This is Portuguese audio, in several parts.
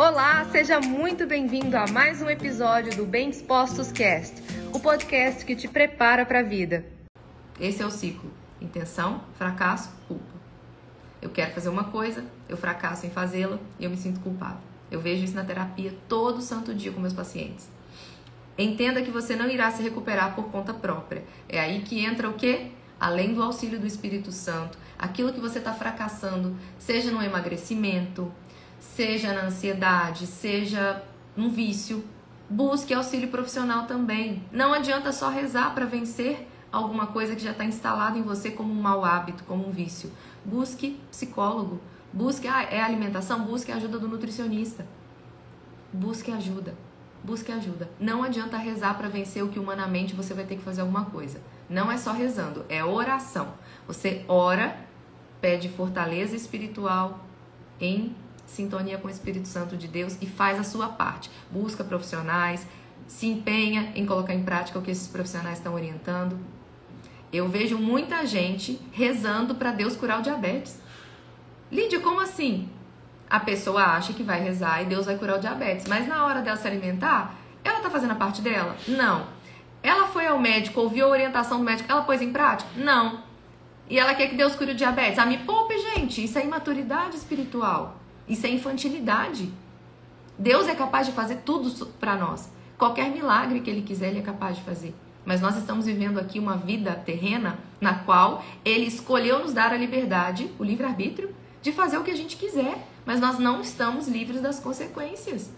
Olá, seja muito bem-vindo a mais um episódio do Bem Dispostos Cast, o podcast que te prepara para a vida. Esse é o ciclo: intenção, fracasso, culpa. Eu quero fazer uma coisa, eu fracasso em fazê-la e eu me sinto culpado. Eu vejo isso na terapia todo santo dia com meus pacientes. Entenda que você não irá se recuperar por conta própria. É aí que entra o quê? Além do auxílio do Espírito Santo, aquilo que você está fracassando, seja no emagrecimento, seja na ansiedade, seja num vício, busque auxílio profissional também. Não adianta só rezar para vencer alguma coisa que já está instalada em você como um mau hábito, como um vício. Busque psicólogo, busque ah, é alimentação, busque a ajuda do nutricionista. Busque ajuda. Busque ajuda. Não adianta rezar para vencer o que humanamente você vai ter que fazer alguma coisa. Não é só rezando, é oração. Você ora, pede fortaleza espiritual em sintonia com o Espírito Santo de Deus e faz a sua parte. Busca profissionais, se empenha em colocar em prática o que esses profissionais estão orientando. Eu vejo muita gente rezando para Deus curar o diabetes. Lídia, como assim? A pessoa acha que vai rezar e Deus vai curar o diabetes, mas na hora dela se alimentar, ela tá fazendo a parte dela? Não. Ela foi ao médico, ouviu a orientação do médico, ela pôs em prática? Não. E ela quer que Deus cure o diabetes? Ah, me poupe, gente. Isso é imaturidade espiritual. Isso é infantilidade. Deus é capaz de fazer tudo para nós. Qualquer milagre que Ele quiser, Ele é capaz de fazer. Mas nós estamos vivendo aqui uma vida terrena na qual Ele escolheu nos dar a liberdade, o livre-arbítrio, de fazer o que a gente quiser. Mas nós não estamos livres das consequências.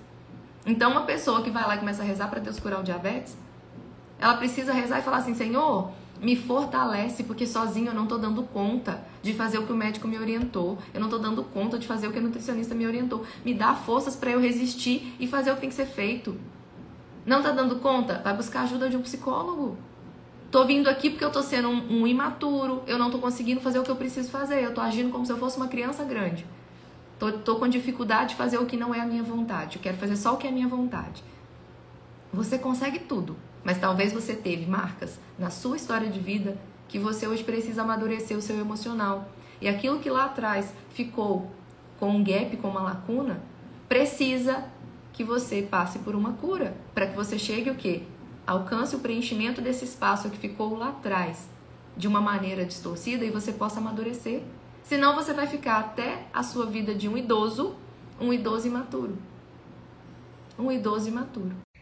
Então, uma pessoa que vai lá e começa a rezar para Deus curar o diabetes, ela precisa rezar e falar assim: Senhor, me fortalece, porque sozinho eu não estou dando conta de fazer o que o médico me orientou, eu não estou dando conta de fazer o que a nutricionista me orientou. Me dá forças para eu resistir e fazer o que tem que ser feito. Não está dando conta? Vai buscar ajuda de um psicólogo. Tô vindo aqui porque eu tô sendo um, um imaturo, eu não tô conseguindo fazer o que eu preciso fazer, eu tô agindo como se eu fosse uma criança grande. Tô, tô com dificuldade de fazer o que não é a minha vontade, eu quero fazer só o que é a minha vontade. Você consegue tudo, mas talvez você teve marcas na sua história de vida que você hoje precisa amadurecer o seu emocional. E aquilo que lá atrás ficou com um gap, com uma lacuna, precisa que você passe por uma cura, para que você chegue o quê? Alcance o preenchimento desse espaço que ficou lá atrás de uma maneira distorcida e você possa amadurecer. Senão você vai ficar até a sua vida de um idoso, um idoso imaturo. Um idoso imaturo.